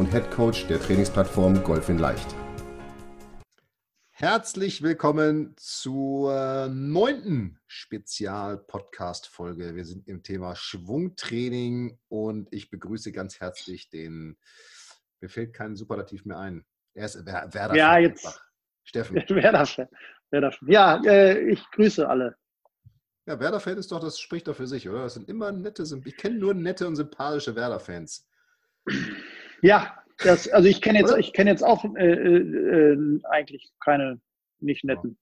und Head Coach der Trainingsplattform Golf in Leicht. Herzlich willkommen zur neunten Spezial-Podcast-Folge. Wir sind im Thema Schwungtraining und ich begrüße ganz herzlich den, mir fällt kein Superlativ mehr ein. Er ist Werder. Ja, jetzt. Einfach. Steffen. Werder, Werder. Ja, äh, ich grüße alle. Ja, Werder-Fan ist doch, das spricht doch für sich, oder? Das sind immer nette, ich kenne nur nette und sympathische Werder-Fans. Ja, das, also ich kenne jetzt, ich jetzt auch äh, äh, eigentlich keine nicht netten.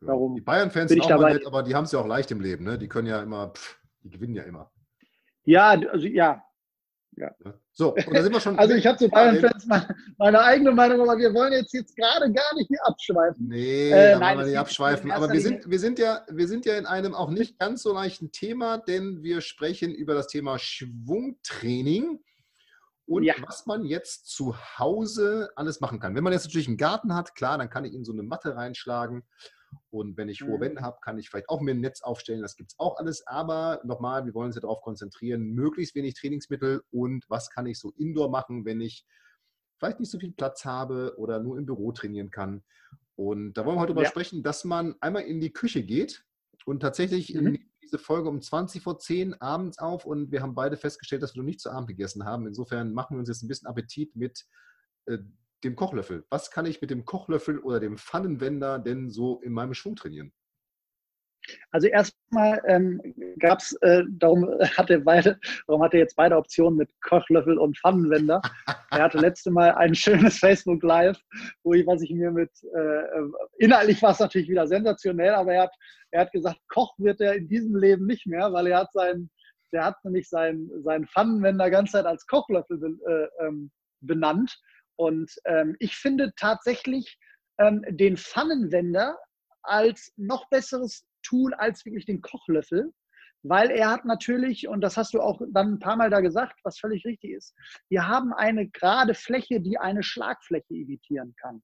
Ja. Warum? Die Bayern-Fans sind auch dabei? nett, aber die haben es ja auch leicht im Leben, ne? Die können ja immer, pff, die gewinnen ja immer. Ja, also ja, ja. So, und da sind wir schon. also ich habe zu Bayern-Fans meine, meine, eigene Meinung, aber wir wollen jetzt, jetzt gerade gar nicht hier abschweifen. Nee, äh, da nein, wollen wir nicht abschweifen. Aber wir sind, wir, sind ja, wir sind ja in einem auch nicht ganz so leichten Thema, denn wir sprechen über das Thema Schwungtraining und ja. was man jetzt zu Hause alles machen kann. Wenn man jetzt natürlich einen Garten hat, klar, dann kann ich in so eine Matte reinschlagen und wenn ich hohe mhm. Wände habe, kann ich vielleicht auch mir ein Netz aufstellen. Das gibt es auch alles. Aber nochmal, wir wollen uns ja darauf konzentrieren, möglichst wenig Trainingsmittel und was kann ich so indoor machen, wenn ich vielleicht nicht so viel Platz habe oder nur im Büro trainieren kann. Und da wollen wir heute darüber ja. sprechen, dass man einmal in die Küche geht und tatsächlich mhm. Diese Folge um 20 vor 10 abends auf und wir haben beide festgestellt, dass wir noch nicht zu Abend gegessen haben. Insofern machen wir uns jetzt ein bisschen Appetit mit äh, dem Kochlöffel. Was kann ich mit dem Kochlöffel oder dem Pfannenwender denn so in meinem Schwung trainieren? Also erstmal ähm, gab es, äh, darum hatte beide, darum hatte jetzt beide Optionen mit Kochlöffel und Pfannenwender. er hatte letzte Mal ein schönes Facebook Live, wo ich, was ich mir mit, äh, inhaltlich war es natürlich wieder sensationell, aber er hat, er hat gesagt, Koch wird er in diesem Leben nicht mehr, weil er hat seinen, der hat nämlich seinen, seinen Pfannenwender ganze Zeit als Kochlöffel äh, ähm, benannt. Und ähm, ich finde tatsächlich ähm, den Pfannenwender als noch besseres Tool als wirklich den Kochlöffel, weil er hat natürlich, und das hast du auch dann ein paar Mal da gesagt, was völlig richtig ist, wir haben eine gerade Fläche, die eine Schlagfläche imitieren kann.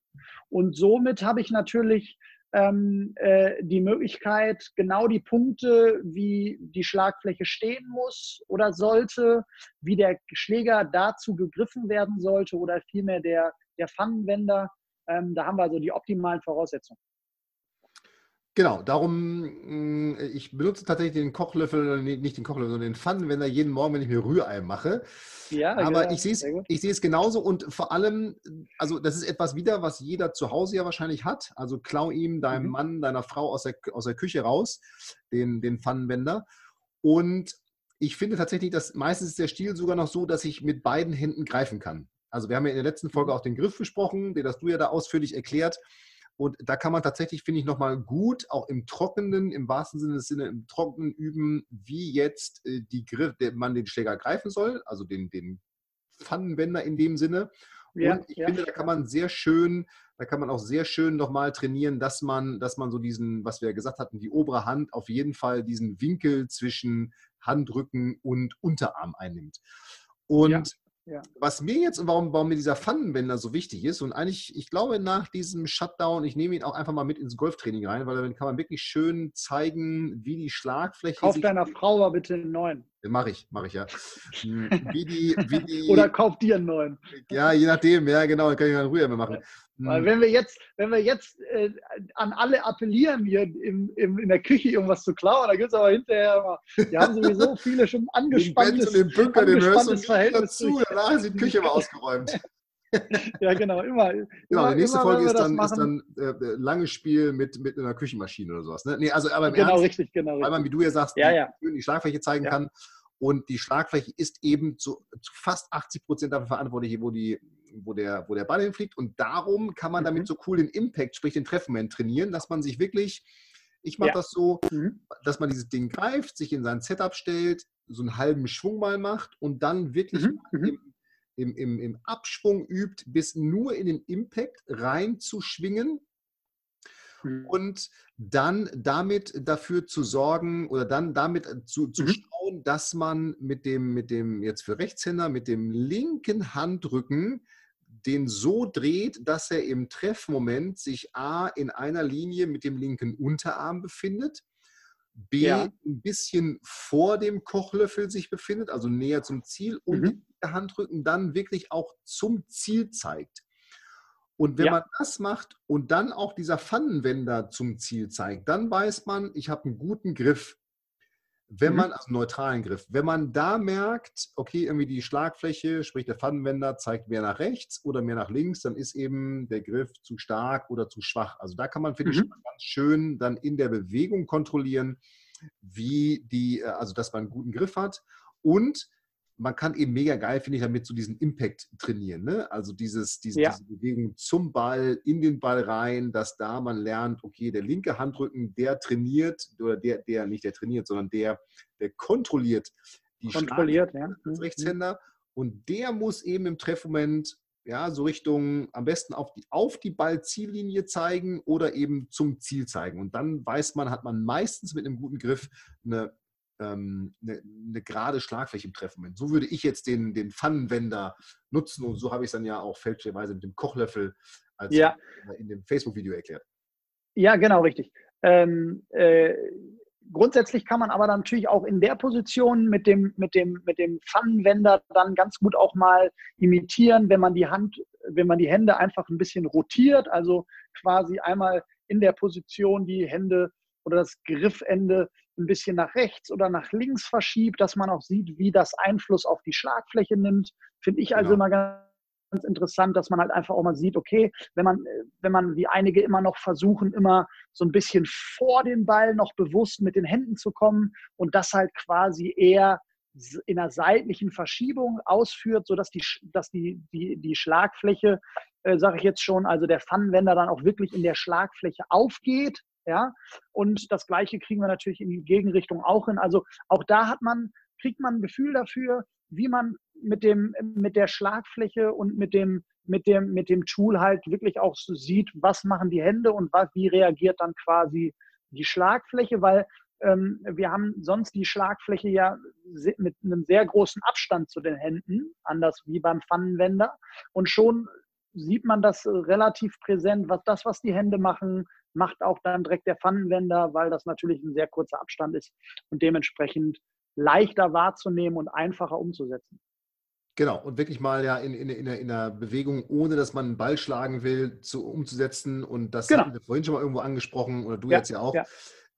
Und somit habe ich natürlich ähm, äh, die Möglichkeit, genau die Punkte, wie die Schlagfläche stehen muss oder sollte, wie der Schläger dazu gegriffen werden sollte oder vielmehr der, der Pfannenwender. Ähm, da haben wir also die optimalen Voraussetzungen. Genau, darum, hm, ich benutze tatsächlich den Kochlöffel, nicht den Kochlöffel, sondern den Pfannenwender jeden Morgen, wenn ich mir Rührei mache. Ja, aber genau, ich sehe es, ich sehe es genauso und vor allem, also das ist etwas wieder, was jeder zu Hause ja wahrscheinlich hat. Also klau ihm, deinem mhm. Mann, deiner Frau aus der, aus der Küche raus, den, den Pfannenwender. Und ich finde tatsächlich, dass meistens ist der Stil sogar noch so, dass ich mit beiden Händen greifen kann. Also wir haben ja in der letzten Folge mhm. auch den Griff besprochen, den hast du ja da ausführlich erklärt. Und da kann man tatsächlich, finde ich, nochmal gut, auch im Trockenen, im wahrsten Sinne des Sinne, im Trockenen üben, wie jetzt äh, die Griff, der, man den Schläger greifen soll, also den, den Pfannenwender in dem Sinne. Ja, und ich ja. finde, da kann man sehr schön, da kann man auch sehr schön nochmal trainieren, dass man, dass man so diesen, was wir ja gesagt hatten, die obere Hand auf jeden Fall diesen Winkel zwischen Handrücken und Unterarm einnimmt. Und ja. Was mir jetzt und warum, warum mir dieser Pfannenwender so wichtig ist und eigentlich, ich glaube, nach diesem Shutdown, ich nehme ihn auch einfach mal mit ins Golftraining rein, weil dann kann man wirklich schön zeigen, wie die Schlagfläche. Kauf deiner Frau mal bitte einen neuen. Mache ich, mache ich ja. Hm, wie die, wie die, Oder kauf dir einen neuen. Ja, je nachdem, ja, genau, dann kann ich mal Ruhe mehr machen. Weil hm. wenn wir jetzt, wenn wir jetzt äh, an alle appellieren, hier im, im, in der Küche irgendwas zu klauen, da gibt es aber hinterher immer, wir haben sowieso viele schon angespanntes, den Bunker, angespanntes den Verhältnis dazu, danach ist die Küche mal ausgeräumt. ja, genau, immer. Genau, immer, die nächste immer, Folge ist dann, ist dann äh, langes Spiel mit, mit einer Küchenmaschine oder sowas. Ne? Nee, also, aber genau, Ernst, richtig, genau. Weil man, wie du ja sagst, ja, ja. Die, die Schlagfläche zeigen ja. kann. Und die Schlagfläche ist eben zu, zu fast 80 Prozent dafür verantwortlich, wo die wo der, wo der Ball hinfliegt. Und darum kann man damit mhm. so cool den Impact, sprich den Treffmoment trainieren, dass man sich wirklich, ich mache ja. das so, mhm. dass man dieses Ding greift, sich in sein Setup stellt, so einen halben Schwung mal macht und dann wirklich mhm. mhm. im, im, im Abschwung übt, bis nur in den Impact reinzuschwingen mhm. und dann damit dafür zu sorgen oder dann damit zu, zu mhm. schauen, dass man mit dem, mit dem, jetzt für Rechtshänder, mit dem linken Handrücken den so dreht, dass er im Treffmoment sich A in einer Linie mit dem linken Unterarm befindet, B ja. ein bisschen vor dem Kochlöffel sich befindet, also näher zum Ziel und mhm. der Handrücken dann wirklich auch zum Ziel zeigt. Und wenn ja. man das macht und dann auch dieser Pfannenwender zum Ziel zeigt, dann weiß man, ich habe einen guten Griff. Wenn mhm. man, also neutralen Griff, wenn man da merkt, okay, irgendwie die Schlagfläche, sprich der Pfannenwender, zeigt mehr nach rechts oder mehr nach links, dann ist eben der Griff zu stark oder zu schwach. Also da kann man, finde mhm. ich, ganz schön dann in der Bewegung kontrollieren, wie die, äh, also dass man einen guten Griff hat. Und man kann eben mega geil, finde ich, damit so diesen Impact trainieren. Ne? Also dieses, diese, ja. diese, Bewegung zum Ball, in den Ball rein, dass da man lernt, okay, der linke Handrücken, der trainiert, oder der, der nicht der trainiert, sondern der, der kontrolliert die kontrolliert, ja. als mhm. Rechtshänder. Und der muss eben im Treffmoment ja, so Richtung am besten auf die, auf die Ballziellinie zeigen oder eben zum Ziel zeigen. Und dann weiß man, hat man meistens mit einem guten Griff eine ähm, eine, eine, gerade Schlagfläche im Treffen. So würde ich jetzt den, den Pfannenwender nutzen und so habe ich es dann ja auch fälschlicherweise mit dem Kochlöffel als ja. in dem Facebook-Video erklärt. Ja, genau, richtig. Ähm, äh, grundsätzlich kann man aber dann natürlich auch in der Position mit dem, mit dem, mit dem Pfannenwender dann ganz gut auch mal imitieren, wenn man die Hand, wenn man die Hände einfach ein bisschen rotiert, also quasi einmal in der Position die Hände oder das Griffende ein bisschen nach rechts oder nach links verschiebt, dass man auch sieht, wie das Einfluss auf die Schlagfläche nimmt. Finde ich also genau. immer ganz interessant, dass man halt einfach auch mal sieht, okay, wenn man, wenn man wie einige immer noch versuchen, immer so ein bisschen vor den Ball noch bewusst mit den Händen zu kommen und das halt quasi eher in einer seitlichen Verschiebung ausführt, sodass die, dass die, die, die Schlagfläche, äh, sage ich jetzt schon, also der Pfannenwender dann auch wirklich in der Schlagfläche aufgeht ja, und das Gleiche kriegen wir natürlich in die Gegenrichtung auch hin. Also auch da hat man, kriegt man ein Gefühl dafür, wie man mit dem, mit der Schlagfläche und mit dem, mit dem, mit dem Tool halt wirklich auch so sieht, was machen die Hände und was, wie reagiert dann quasi die Schlagfläche, weil ähm, wir haben sonst die Schlagfläche ja mit einem sehr großen Abstand zu den Händen, anders wie beim Pfannenwender. Und schon sieht man das relativ präsent, was das, was die Hände machen, macht auch dann direkt der Pfannenwender, weil das natürlich ein sehr kurzer Abstand ist und dementsprechend leichter wahrzunehmen und einfacher umzusetzen. Genau, und wirklich mal ja in, in, in, in einer Bewegung, ohne dass man einen Ball schlagen will, zu, umzusetzen. Und das genau. hatten wir vorhin schon mal irgendwo angesprochen, oder du ja, jetzt ja auch. Ja.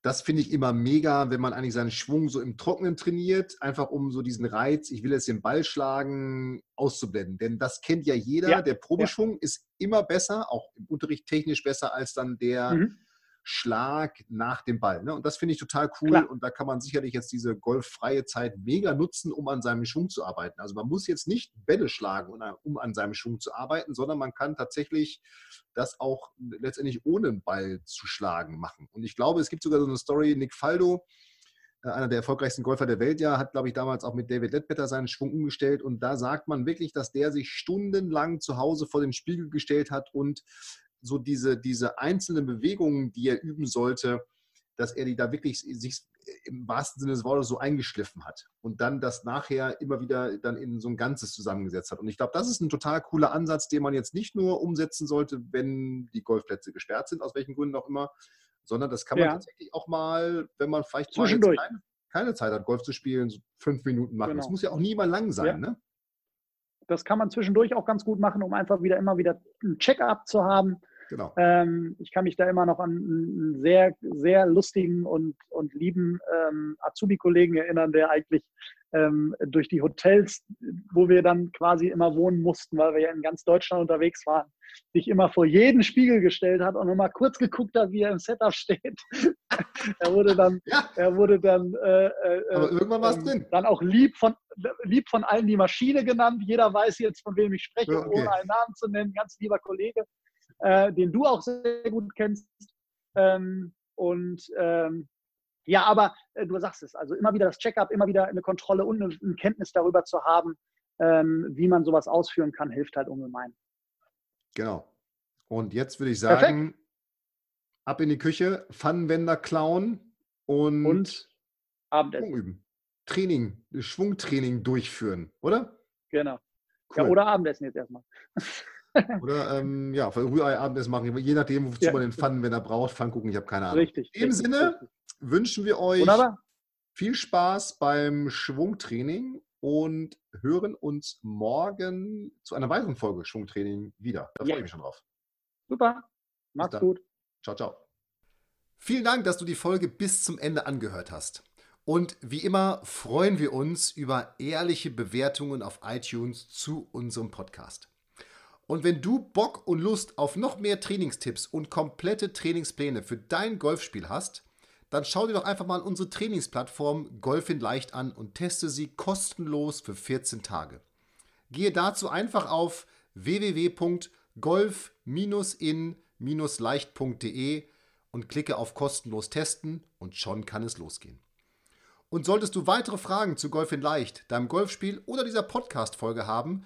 Das finde ich immer mega, wenn man eigentlich seinen Schwung so im Trockenen trainiert, einfach um so diesen Reiz, ich will jetzt den Ball schlagen, auszublenden. Denn das kennt ja jeder. Ja, der Probeschwung ja. ist immer besser, auch im Unterricht technisch besser als dann der mhm. Schlag nach dem Ball. Ne? Und das finde ich total cool. Klar. Und da kann man sicherlich jetzt diese golffreie Zeit mega nutzen, um an seinem Schwung zu arbeiten. Also man muss jetzt nicht Bälle schlagen, um an seinem Schwung zu arbeiten, sondern man kann tatsächlich das auch letztendlich ohne Ball zu schlagen machen. Und ich glaube, es gibt sogar so eine Story, Nick Faldo, äh, einer der erfolgreichsten Golfer der Welt, ja, hat, glaube ich, damals auch mit David Ledbetter seinen Schwung umgestellt. Und da sagt man wirklich, dass der sich stundenlang zu Hause vor den Spiegel gestellt hat und so diese, diese einzelnen Bewegungen, die er üben sollte, dass er die da wirklich sich im wahrsten Sinne des Wortes so eingeschliffen hat und dann das nachher immer wieder dann in so ein Ganzes zusammengesetzt hat. Und ich glaube, das ist ein total cooler Ansatz, den man jetzt nicht nur umsetzen sollte, wenn die Golfplätze gesperrt sind, aus welchen Gründen auch immer, sondern das kann man ja. tatsächlich auch mal, wenn man vielleicht Zwischendurch. Keine, keine, Zeit hat, Golf zu spielen, so fünf Minuten machen. Genau. Das muss ja auch nie mal lang sein, ja. ne? Das kann man zwischendurch auch ganz gut machen, um einfach wieder immer wieder ein Check-up zu haben Genau. Ähm, ich kann mich da immer noch an einen sehr, sehr lustigen und, und lieben ähm, Azubi-Kollegen erinnern, der eigentlich ähm, durch die Hotels, wo wir dann quasi immer wohnen mussten, weil wir ja in ganz Deutschland unterwegs waren, sich immer vor jeden Spiegel gestellt hat und nochmal kurz geguckt hat, wie er im Setup steht. er wurde dann, ja. er wurde dann, äh, äh, ähm, dann auch lieb von, lieb von allen die Maschine genannt. Jeder weiß jetzt, von wem ich spreche, ja, okay. ohne einen Namen zu nennen. Ganz lieber Kollege äh, den du auch sehr gut kennst. Ähm, und ähm, ja, aber äh, du sagst es, also immer wieder das Check-up, immer wieder eine Kontrolle und eine, eine Kenntnis darüber zu haben, ähm, wie man sowas ausführen kann, hilft halt ungemein. Genau. Und jetzt würde ich sagen, Perfekt. ab in die Küche, Pfannenwender klauen und, und Abendessen. üben. Training, Schwungtraining durchführen, oder? Genau. Cool. Ja, oder Abendessen jetzt erstmal. Oder ähm, ja, Rührei-Abendessen machen, je nachdem, wozu ja. man den Pfannenwender braucht. Pfannkuchen, ich habe keine Ahnung. Richtig. In dem richtig, Sinne richtig. wünschen wir euch Wunderbar. viel Spaß beim Schwungtraining und hören uns morgen zu einer weiteren Folge Schwungtraining wieder. Da freue ich mich schon drauf. Super. Macht's gut. Ciao, ciao. Vielen Dank, dass du die Folge bis zum Ende angehört hast. Und wie immer freuen wir uns über ehrliche Bewertungen auf iTunes zu unserem Podcast. Und wenn du Bock und Lust auf noch mehr Trainingstipps und komplette Trainingspläne für dein Golfspiel hast, dann schau dir doch einfach mal unsere Trainingsplattform Golf in Leicht an und teste sie kostenlos für 14 Tage. Gehe dazu einfach auf www.golf-in-leicht.de und klicke auf kostenlos testen und schon kann es losgehen. Und solltest du weitere Fragen zu Golf in Leicht, deinem Golfspiel oder dieser Podcast-Folge haben,